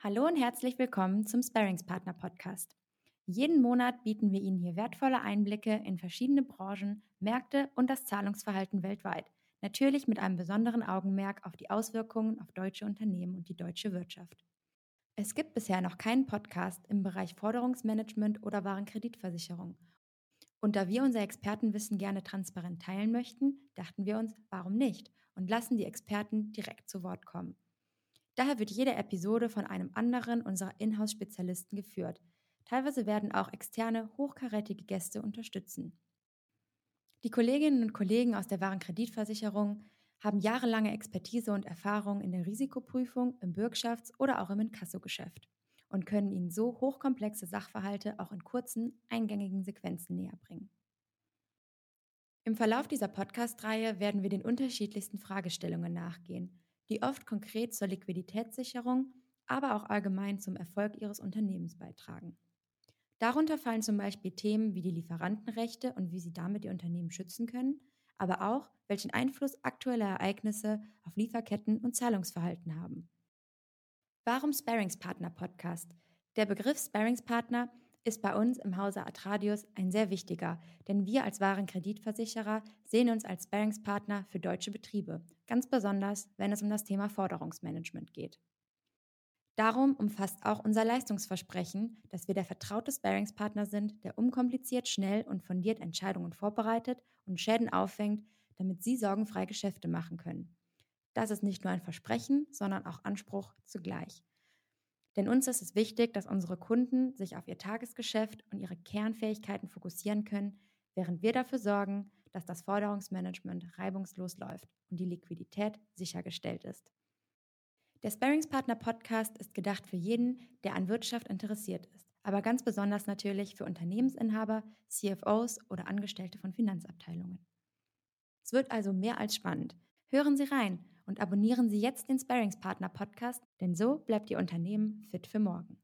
Hallo und herzlich willkommen zum Sparingspartner Podcast. Jeden Monat bieten wir Ihnen hier wertvolle Einblicke in verschiedene Branchen, Märkte und das Zahlungsverhalten weltweit. Natürlich mit einem besonderen Augenmerk auf die Auswirkungen auf deutsche Unternehmen und die deutsche Wirtschaft. Es gibt bisher noch keinen Podcast im Bereich Forderungsmanagement oder Warenkreditversicherung. Und da wir unser Expertenwissen gerne transparent teilen möchten, dachten wir uns, warum nicht und lassen die Experten direkt zu Wort kommen. Daher wird jede Episode von einem anderen unserer Inhouse-Spezialisten geführt. Teilweise werden auch externe, hochkarätige Gäste unterstützen. Die Kolleginnen und Kollegen aus der Warenkreditversicherung haben jahrelange Expertise und Erfahrung in der Risikoprüfung, im Bürgschafts- oder auch im Inkassogeschäft und können Ihnen so hochkomplexe Sachverhalte auch in kurzen, eingängigen Sequenzen näherbringen. Im Verlauf dieser Podcast-Reihe werden wir den unterschiedlichsten Fragestellungen nachgehen die oft konkret zur Liquiditätssicherung, aber auch allgemein zum Erfolg ihres Unternehmens beitragen. Darunter fallen zum Beispiel Themen wie die Lieferantenrechte und wie sie damit die Unternehmen schützen können, aber auch, welchen Einfluss aktuelle Ereignisse auf Lieferketten und Zahlungsverhalten haben. Warum Sparingspartner Podcast? Der Begriff Sparingspartner ist bei uns im Hause Atradius ein sehr wichtiger, denn wir als Warenkreditversicherer sehen uns als Sparingspartner für deutsche Betriebe, ganz besonders wenn es um das Thema Forderungsmanagement geht. Darum umfasst auch unser Leistungsversprechen, dass wir der vertraute Sparingspartner sind, der unkompliziert, schnell und fundiert Entscheidungen vorbereitet und Schäden auffängt, damit Sie sorgenfrei Geschäfte machen können. Das ist nicht nur ein Versprechen, sondern auch Anspruch zugleich. Denn uns ist es wichtig, dass unsere Kunden sich auf ihr Tagesgeschäft und ihre Kernfähigkeiten fokussieren können, während wir dafür sorgen, dass das Forderungsmanagement reibungslos läuft und die Liquidität sichergestellt ist. Der Sparingspartner Podcast ist gedacht für jeden, der an Wirtschaft interessiert ist, aber ganz besonders natürlich für Unternehmensinhaber, CFOs oder Angestellte von Finanzabteilungen. Es wird also mehr als spannend. Hören Sie rein und abonnieren Sie jetzt den Sparingspartner Podcast, denn so bleibt Ihr Unternehmen fit für morgen.